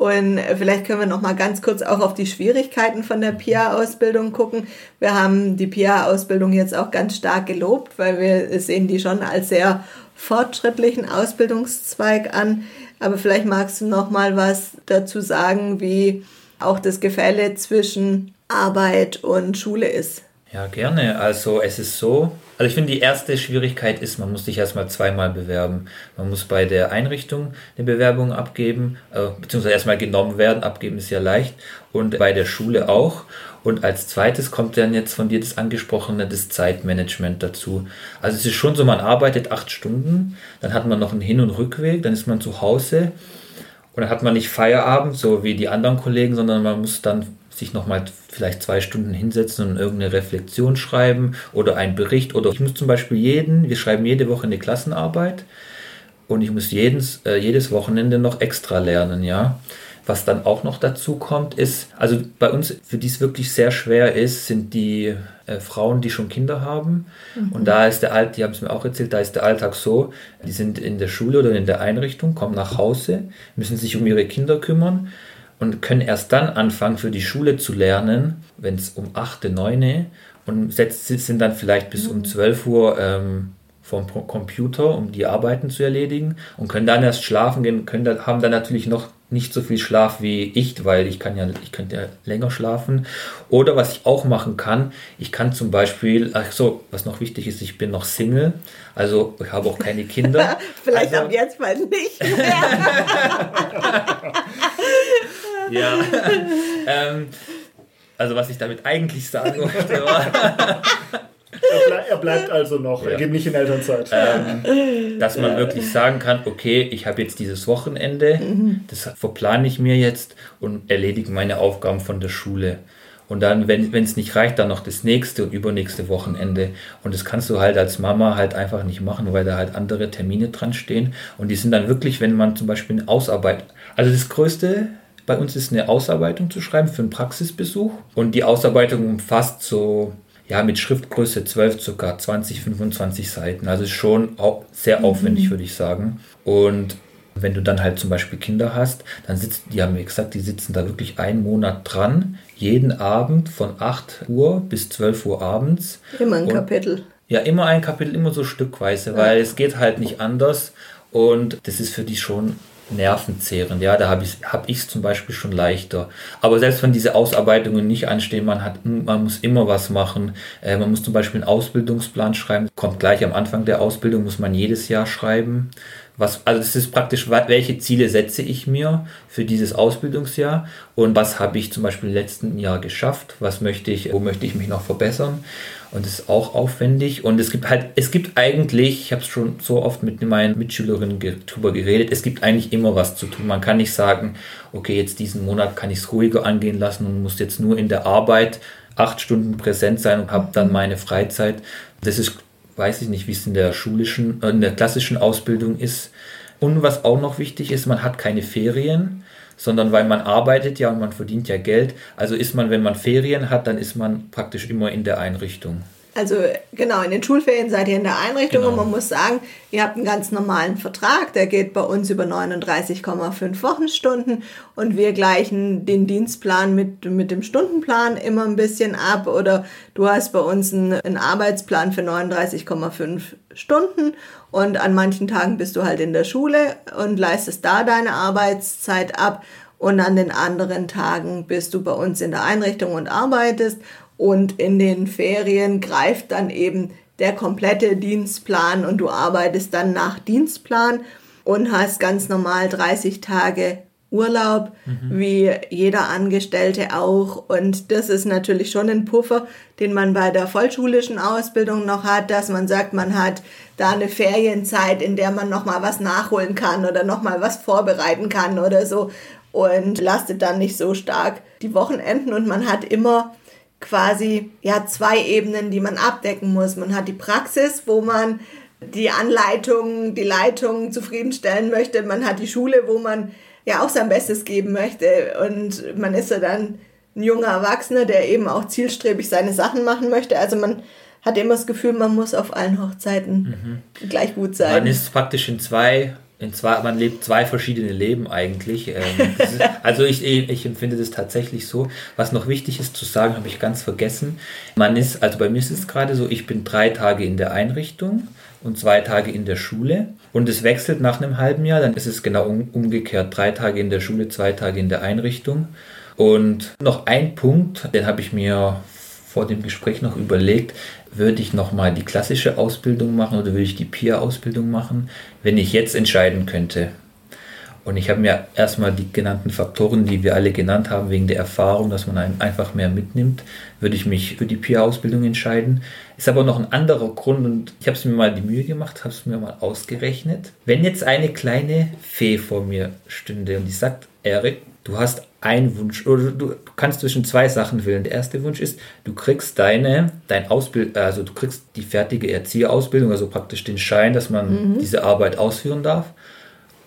Und vielleicht können wir noch mal ganz kurz auch auf die Schwierigkeiten von der PIA-Ausbildung gucken. Wir haben die PIA-Ausbildung jetzt auch ganz stark gelobt, weil wir sehen die schon als sehr fortschrittlichen Ausbildungszweig an. Aber vielleicht magst du noch mal was dazu sagen, wie auch das Gefälle zwischen Arbeit und Schule ist. Ja, gerne. Also es ist so, also ich finde, die erste Schwierigkeit ist, man muss sich erstmal zweimal bewerben. Man muss bei der Einrichtung eine Bewerbung abgeben, äh, beziehungsweise erstmal genommen werden, abgeben ist ja leicht, und bei der Schule auch. Und als zweites kommt dann jetzt von dir das angesprochene, das Zeitmanagement dazu. Also es ist schon so, man arbeitet acht Stunden, dann hat man noch einen Hin- und Rückweg, dann ist man zu Hause und dann hat man nicht Feierabend, so wie die anderen Kollegen, sondern man muss dann sich nochmal vielleicht zwei Stunden hinsetzen und irgendeine Reflexion schreiben oder einen Bericht. Oder ich muss zum Beispiel jeden, wir schreiben jede Woche eine Klassenarbeit und ich muss jedes, äh, jedes Wochenende noch extra lernen, ja. Was dann auch noch dazu kommt, ist, also bei uns, für die es wirklich sehr schwer ist, sind die äh, Frauen, die schon Kinder haben. Mhm. Und da ist der Alltag, die haben es mir auch erzählt, da ist der Alltag so, die sind in der Schule oder in der Einrichtung, kommen nach Hause, müssen sich um ihre Kinder kümmern und können erst dann anfangen, für die Schule zu lernen, wenn es um 8, 9 und sind dann vielleicht bis mhm. um 12 Uhr ähm, vom Computer, um die Arbeiten zu erledigen und können dann erst schlafen gehen, können dann, haben dann natürlich noch nicht so viel Schlaf wie ich, weil ich kann ja, ich könnte ja länger schlafen. Oder was ich auch machen kann, ich kann zum Beispiel, ach so, was noch wichtig ist, ich bin noch Single, also ich habe auch keine Kinder. [laughs] Vielleicht also, ab jetzt mal nicht mehr. [laughs] ja. [laughs] ähm, also was ich damit eigentlich sagen wollte war, er, ble er, bleibt also noch, ja. er geht nicht in Elternzeit. Ähm, dass man wirklich sagen kann, okay, ich habe jetzt dieses Wochenende, mhm. das verplane ich mir jetzt und erledige meine Aufgaben von der Schule. Und dann, wenn es nicht reicht, dann noch das nächste und übernächste Wochenende. Und das kannst du halt als Mama halt einfach nicht machen, weil da halt andere Termine dran stehen. Und die sind dann wirklich, wenn man zum Beispiel eine Ausarbeit, also das Größte bei uns ist eine Ausarbeitung zu schreiben für einen Praxisbesuch. Und die Ausarbeitung umfasst so ja, mit Schriftgröße 12 sogar 20, 25 Seiten. Also ist schon sehr mhm. aufwendig, mhm. würde ich sagen. Und wenn du dann halt zum Beispiel Kinder hast, dann sitzen, die haben mir gesagt, die sitzen da wirklich einen Monat dran, jeden Abend von 8 Uhr bis 12 Uhr abends. Immer ein und, Kapitel. Ja, immer ein Kapitel, immer so stückweise, ja. weil es geht halt nicht anders. Und das ist für die schon nervenzehrend. Ja, da habe ich es hab zum Beispiel schon leichter. Aber selbst wenn diese Ausarbeitungen nicht anstehen, man, hat, man muss immer was machen. Äh, man muss zum Beispiel einen Ausbildungsplan schreiben. Kommt gleich am Anfang der Ausbildung, muss man jedes Jahr schreiben. Was, also es ist praktisch, welche Ziele setze ich mir für dieses Ausbildungsjahr und was habe ich zum Beispiel im letzten Jahr geschafft, was möchte ich, wo möchte ich mich noch verbessern und das ist auch aufwendig und es gibt halt, es gibt eigentlich, ich habe es schon so oft mit meinen Mitschülerinnen drüber geredet, es gibt eigentlich immer was zu tun. Man kann nicht sagen, okay, jetzt diesen Monat kann ich es ruhiger angehen lassen und muss jetzt nur in der Arbeit acht Stunden präsent sein und habe dann meine Freizeit. Das ist weiß ich nicht, wie es in der schulischen, äh, in der klassischen Ausbildung ist. Und was auch noch wichtig ist, man hat keine Ferien, sondern weil man arbeitet ja und man verdient ja Geld. Also ist man, wenn man Ferien hat, dann ist man praktisch immer in der Einrichtung. Also genau, in den Schulferien seid ihr in der Einrichtung genau. und man muss sagen, ihr habt einen ganz normalen Vertrag, der geht bei uns über 39,5 Wochenstunden und wir gleichen den Dienstplan mit, mit dem Stundenplan immer ein bisschen ab oder du hast bei uns einen, einen Arbeitsplan für 39,5 Stunden und an manchen Tagen bist du halt in der Schule und leistest da deine Arbeitszeit ab und an den anderen Tagen bist du bei uns in der Einrichtung und arbeitest und in den Ferien greift dann eben der komplette Dienstplan und du arbeitest dann nach Dienstplan und hast ganz normal 30 Tage Urlaub, mhm. wie jeder Angestellte auch. Und das ist natürlich schon ein Puffer, den man bei der vollschulischen Ausbildung noch hat, dass man sagt, man hat da eine Ferienzeit, in der man nochmal was nachholen kann oder nochmal was vorbereiten kann oder so und lastet dann nicht so stark die Wochenenden und man hat immer quasi ja zwei Ebenen, die man abdecken muss. Man hat die Praxis, wo man die Anleitung, die Leitung zufriedenstellen möchte. Man hat die Schule, wo man ja auch sein Bestes geben möchte. Und man ist ja dann ein junger Erwachsener, der eben auch zielstrebig seine Sachen machen möchte. Also man hat immer das Gefühl, man muss auf allen Hochzeiten mhm. gleich gut sein. Man ist praktisch in zwei in zwei, man lebt zwei verschiedene Leben eigentlich. Ähm, ist, [laughs] also ich, ich empfinde das tatsächlich so. Was noch wichtig ist zu sagen, habe ich ganz vergessen. Man ist, also bei mir ist es gerade so, ich bin drei Tage in der Einrichtung und zwei Tage in der Schule. Und es wechselt nach einem halben Jahr, dann ist es genau umgekehrt. Drei Tage in der Schule, zwei Tage in der Einrichtung. Und noch ein Punkt, den habe ich mir vor dem Gespräch noch überlegt, würde ich nochmal die klassische Ausbildung machen oder würde ich die PIA-Ausbildung machen, wenn ich jetzt entscheiden könnte. Und ich habe mir erstmal die genannten Faktoren, die wir alle genannt haben, wegen der Erfahrung, dass man einfach mehr mitnimmt, würde ich mich für die PIA-Ausbildung entscheiden. Ist aber noch ein anderer Grund und ich habe es mir mal die Mühe gemacht, habe es mir mal ausgerechnet. Wenn jetzt eine kleine Fee vor mir stünde und die sagt, Erik, du hast einen Wunsch oder du kannst zwischen zwei Sachen wählen. Der erste Wunsch ist, du kriegst deine, dein Ausbild, also du kriegst die fertige Erzieherausbildung, also praktisch den Schein, dass man mhm. diese Arbeit ausführen darf.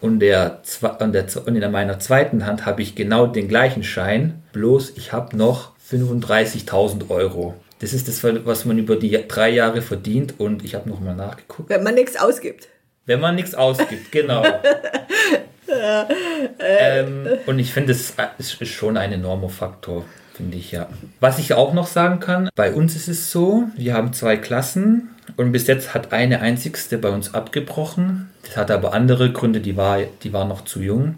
und, der, und, der, und in meiner zweiten Hand habe ich genau den gleichen Schein, bloß ich habe noch 35.000 Euro. Das ist das, was man über die drei Jahre verdient und ich habe nochmal nachgeguckt. Wenn man nichts ausgibt. Wenn man nichts ausgibt, genau. [laughs] ähm, und ich finde, es ist schon ein enormer Faktor, finde ich ja. Was ich auch noch sagen kann, bei uns ist es so, wir haben zwei Klassen und bis jetzt hat eine einzigste bei uns abgebrochen. Das hatte aber andere Gründe, die war, die war noch zu jung.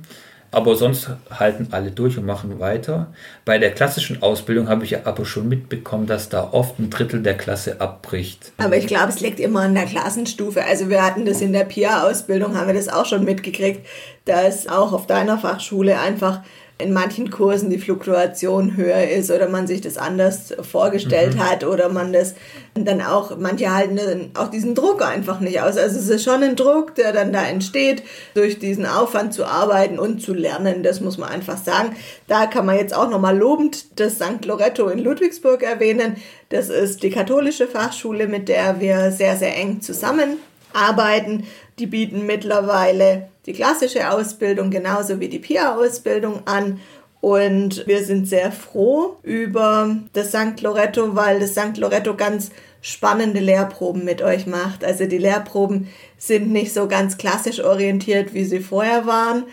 Aber sonst halten alle durch und machen weiter. Bei der klassischen Ausbildung habe ich aber schon mitbekommen, dass da oft ein Drittel der Klasse abbricht. Aber ich glaube, es liegt immer an der Klassenstufe. Also wir hatten das in der PIA-Ausbildung, haben wir das auch schon mitgekriegt, dass auch auf deiner Fachschule einfach in manchen Kursen die Fluktuation höher ist oder man sich das anders vorgestellt mhm. hat oder man das dann auch, manche halten auch diesen Druck einfach nicht aus. Also es ist schon ein Druck, der dann da entsteht, durch diesen Aufwand zu arbeiten und zu lernen, das muss man einfach sagen. Da kann man jetzt auch nochmal lobend das St. Loretto in Ludwigsburg erwähnen. Das ist die katholische Fachschule, mit der wir sehr, sehr eng zusammenarbeiten. Die bieten mittlerweile die klassische Ausbildung genauso wie die PIA-Ausbildung an. Und wir sind sehr froh über das St. Loretto, weil das St. Loretto ganz spannende Lehrproben mit euch macht. Also die Lehrproben sind nicht so ganz klassisch orientiert, wie sie vorher waren,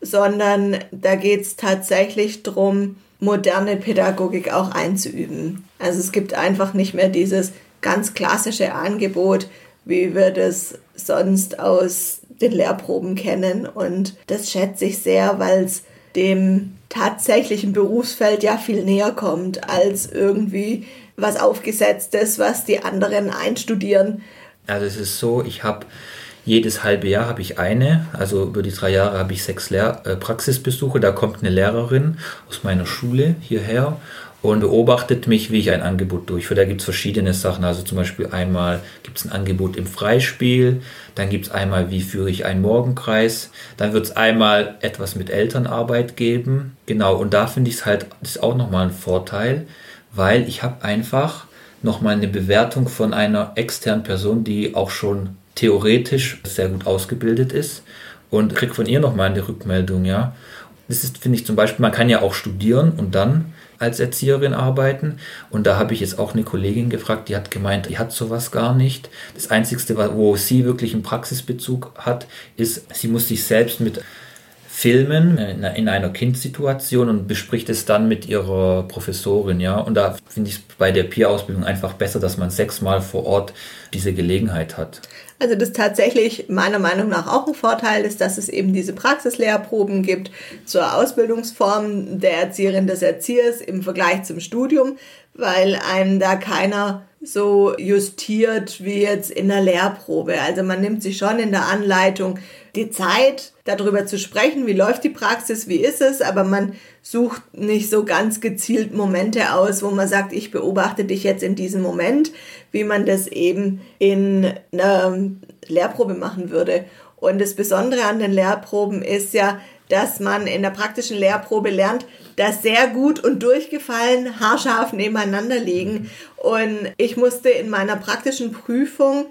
sondern da geht es tatsächlich darum, moderne Pädagogik auch einzuüben. Also es gibt einfach nicht mehr dieses ganz klassische Angebot, wie wir das sonst aus den Lehrproben kennen. Und das schätze ich sehr, weil es dem tatsächlichen Berufsfeld ja viel näher kommt als irgendwie was aufgesetztes, was die anderen einstudieren. Also es ist so, ich habe jedes halbe Jahr habe ich eine, also über die drei Jahre habe ich sechs Lehr äh, Praxisbesuche. Da kommt eine Lehrerin aus meiner Schule hierher und beobachtet mich, wie ich ein Angebot durchführe. Da gibt es verschiedene Sachen. Also zum Beispiel einmal gibt es ein Angebot im Freispiel, dann gibt es einmal, wie führe ich einen Morgenkreis, dann wird es einmal etwas mit Elternarbeit geben. Genau, und da finde ich es halt, das ist auch nochmal ein Vorteil, weil ich habe einfach nochmal eine Bewertung von einer externen Person, die auch schon theoretisch sehr gut ausgebildet ist und kriege von ihr nochmal eine Rückmeldung, ja. Das ist, finde ich zum Beispiel, man kann ja auch studieren und dann als Erzieherin arbeiten. Und da habe ich jetzt auch eine Kollegin gefragt, die hat gemeint, die hat sowas gar nicht. Das Einzige, wo sie wirklich einen Praxisbezug hat, ist, sie muss sich selbst mit filmen in einer Kindsituation und bespricht es dann mit ihrer Professorin, ja. Und da finde ich es bei der Peer-Ausbildung einfach besser, dass man sechsmal vor Ort diese Gelegenheit hat. Also das tatsächlich meiner Meinung nach auch ein Vorteil ist, dass es eben diese Praxislehrproben gibt zur Ausbildungsform der Erzieherin des Erziehers im Vergleich zum Studium, weil einem da keiner so justiert wie jetzt in der Lehrprobe. Also man nimmt sich schon in der Anleitung die Zeit, darüber zu sprechen, wie läuft die Praxis, wie ist es, aber man sucht nicht so ganz gezielt Momente aus, wo man sagt, ich beobachte dich jetzt in diesem Moment, wie man das eben in einer Lehrprobe machen würde. Und das Besondere an den Lehrproben ist ja, dass man in der praktischen Lehrprobe lernt, dass sehr gut und durchgefallen haarscharf nebeneinander liegen. Und ich musste in meiner praktischen Prüfung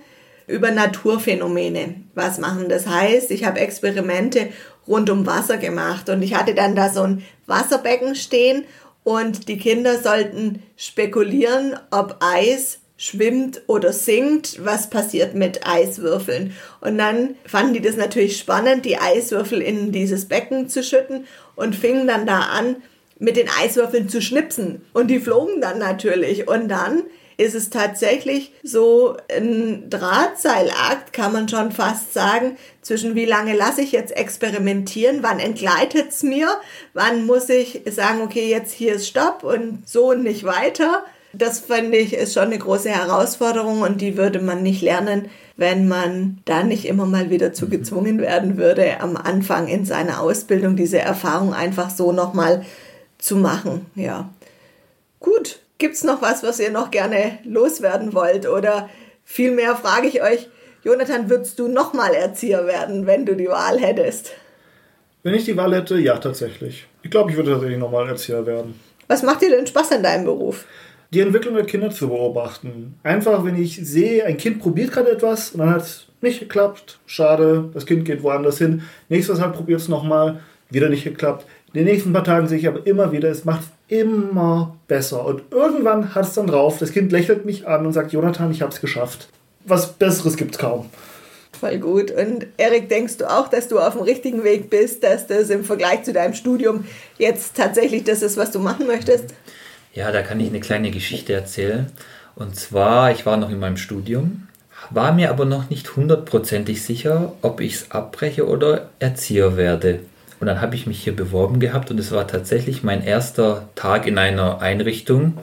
über Naturphänomene was machen. Das heißt, ich habe Experimente rund um Wasser gemacht und ich hatte dann da so ein Wasserbecken stehen und die Kinder sollten spekulieren, ob Eis schwimmt oder sinkt, was passiert mit Eiswürfeln. Und dann fanden die das natürlich spannend, die Eiswürfel in dieses Becken zu schütten und fingen dann da an, mit den Eiswürfeln zu schnipsen. Und die flogen dann natürlich. Und dann ist es tatsächlich so ein Drahtseilakt, kann man schon fast sagen, zwischen wie lange lasse ich jetzt experimentieren, wann entgleitet es mir, wann muss ich sagen, okay, jetzt hier ist Stopp und so und nicht weiter. Das finde ich ist schon eine große Herausforderung und die würde man nicht lernen, wenn man da nicht immer mal wieder zu gezwungen werden würde, am Anfang in seiner Ausbildung diese Erfahrung einfach so nochmal zu machen. Ja. Gut, Gibt es noch was, was ihr noch gerne loswerden wollt? Oder vielmehr frage ich euch, Jonathan, würdest du nochmal Erzieher werden, wenn du die Wahl hättest? Wenn ich die Wahl hätte, ja, tatsächlich. Ich glaube, ich würde tatsächlich nochmal Erzieher werden. Was macht dir denn Spaß an deinem Beruf? die Entwicklung der Kinder zu beobachten. Einfach, wenn ich sehe, ein Kind probiert gerade etwas und dann hat es nicht geklappt, schade, das Kind geht woanders hin. Nächstes Mal probiert es nochmal, wieder nicht geklappt. In den nächsten paar Tagen sehe ich aber immer wieder, es macht immer besser. Und irgendwann hat es dann drauf, das Kind lächelt mich an und sagt, Jonathan, ich habe es geschafft. Was Besseres gibt es kaum. Voll gut. Und Erik, denkst du auch, dass du auf dem richtigen Weg bist, dass das im Vergleich zu deinem Studium jetzt tatsächlich das ist, was du machen möchtest? Ja, da kann ich eine kleine Geschichte erzählen. Und zwar, ich war noch in meinem Studium, war mir aber noch nicht hundertprozentig sicher, ob ich es abbreche oder Erzieher werde. Und dann habe ich mich hier beworben gehabt und es war tatsächlich mein erster Tag in einer Einrichtung.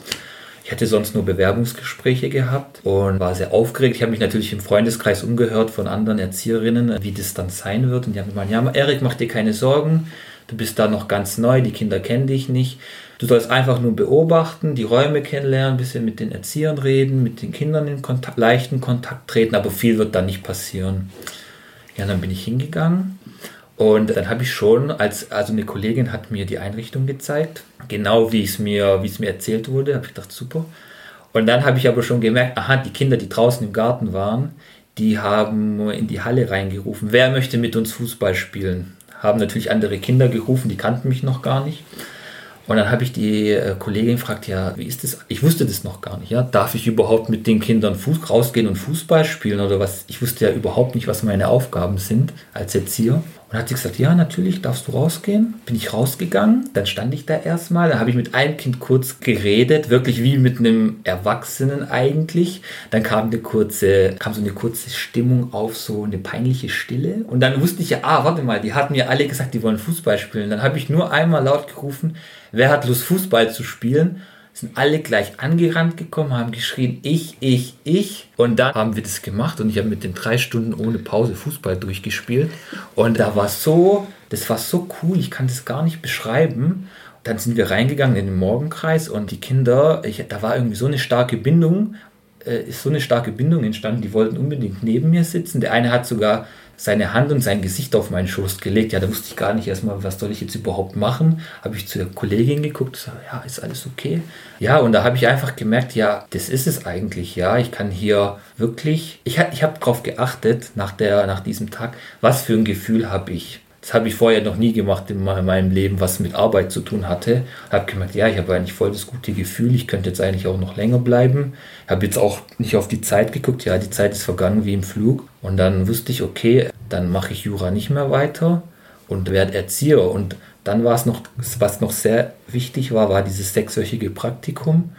Ich hatte sonst nur Bewerbungsgespräche gehabt und war sehr aufgeregt. Ich habe mich natürlich im Freundeskreis umgehört von anderen Erzieherinnen, wie das dann sein wird. Und die haben gemeint, ja, Erik, mach dir keine Sorgen. Du bist da noch ganz neu, die Kinder kennen dich nicht. Du sollst einfach nur beobachten, die Räume kennenlernen, ein bisschen mit den Erziehern reden, mit den Kindern in Kontakt, leichten Kontakt treten, aber viel wird da nicht passieren. Ja, dann bin ich hingegangen und dann habe ich schon, als also eine Kollegin hat mir die Einrichtung gezeigt, genau wie es mir, wie es mir erzählt wurde, habe ich gedacht, super. Und dann habe ich aber schon gemerkt, aha, die Kinder, die draußen im Garten waren, die haben in die Halle reingerufen, wer möchte mit uns Fußball spielen? Haben natürlich andere Kinder gerufen, die kannten mich noch gar nicht. Und dann habe ich die äh, Kollegin gefragt, ja, wie ist das? Ich wusste das noch gar nicht, ja. Darf ich überhaupt mit den Kindern Fuß, rausgehen und Fußball spielen oder was? Ich wusste ja überhaupt nicht, was meine Aufgaben sind als Erzieher. Und hat sie gesagt, ja, natürlich darfst du rausgehen. Bin ich rausgegangen, dann stand ich da erstmal, dann habe ich mit einem Kind kurz geredet, wirklich wie mit einem Erwachsenen eigentlich. Dann kam eine kurze, kam so eine kurze Stimmung auf, so eine peinliche Stille. Und dann wusste ich ja, ah, warte mal, die hatten mir alle gesagt, die wollen Fußball spielen. Dann habe ich nur einmal laut gerufen, wer hat Lust, Fußball zu spielen? Sind alle gleich angerannt gekommen, haben geschrien, ich, ich, ich. Und dann haben wir das gemacht und ich habe mit den drei Stunden ohne Pause Fußball durchgespielt. Und da war so, das war so cool, ich kann das gar nicht beschreiben. Dann sind wir reingegangen in den Morgenkreis und die Kinder, ich, da war irgendwie so eine starke Bindung, äh, ist so eine starke Bindung entstanden, die wollten unbedingt neben mir sitzen. Der eine hat sogar seine Hand und sein Gesicht auf meinen Schoß gelegt. Ja, da wusste ich gar nicht erstmal, was soll ich jetzt überhaupt machen. Habe ich zur Kollegin geguckt, so, ja, ist alles okay. Ja, und da habe ich einfach gemerkt, ja, das ist es eigentlich, ja. Ich kann hier wirklich, ich, ich habe darauf geachtet nach, der, nach diesem Tag, was für ein Gefühl habe ich. Das habe ich vorher noch nie gemacht in meinem Leben, was mit Arbeit zu tun hatte. Habe gemerkt, ja, ich habe eigentlich voll das gute Gefühl, ich könnte jetzt eigentlich auch noch länger bleiben. Habe jetzt auch nicht auf die Zeit geguckt, ja, die Zeit ist vergangen wie im Flug. Und dann wusste ich, okay, dann mache ich Jura nicht mehr weiter und werde Erzieher. Und dann war es noch, was noch sehr wichtig war, war dieses sechswöchige Praktikum.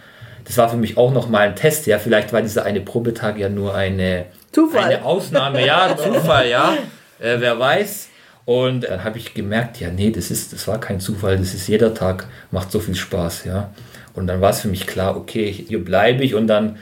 Das war für mich auch noch mal ein Test. Ja, vielleicht war dieser eine Probetag ja nur eine, Zufall. eine Ausnahme. Ja, Zufall, ja. [laughs] Äh, wer weiß. Und dann habe ich gemerkt, ja, nee, das, ist, das war kein Zufall, das ist jeder Tag, macht so viel Spaß, ja. Und dann war es für mich klar, okay, hier bleibe ich und dann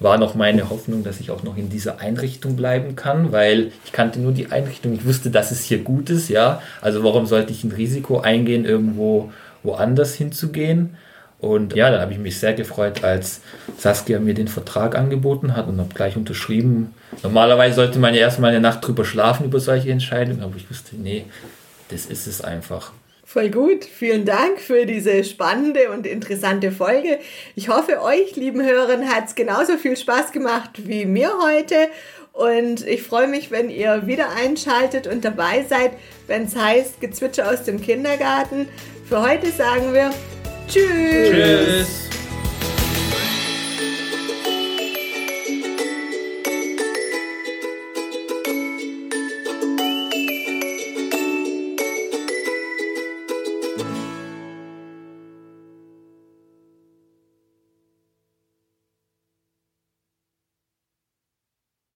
war noch meine Hoffnung, dass ich auch noch in dieser Einrichtung bleiben kann, weil ich kannte nur die Einrichtung, ich wusste, dass es hier gut ist, ja. Also warum sollte ich ein Risiko eingehen, irgendwo woanders hinzugehen? Und ja, dann habe ich mich sehr gefreut, als Saskia mir den Vertrag angeboten hat und habe gleich unterschrieben. Normalerweise sollte man ja erstmal eine Nacht drüber schlafen über solche Entscheidungen, aber ich wusste, nee, das ist es einfach. Voll gut. Vielen Dank für diese spannende und interessante Folge. Ich hoffe, euch, lieben Hörern, hat es genauso viel Spaß gemacht wie mir heute. Und ich freue mich, wenn ihr wieder einschaltet und dabei seid, wenn es heißt Gezwitscher aus dem Kindergarten. Für heute sagen wir Tschüss. Tschüss.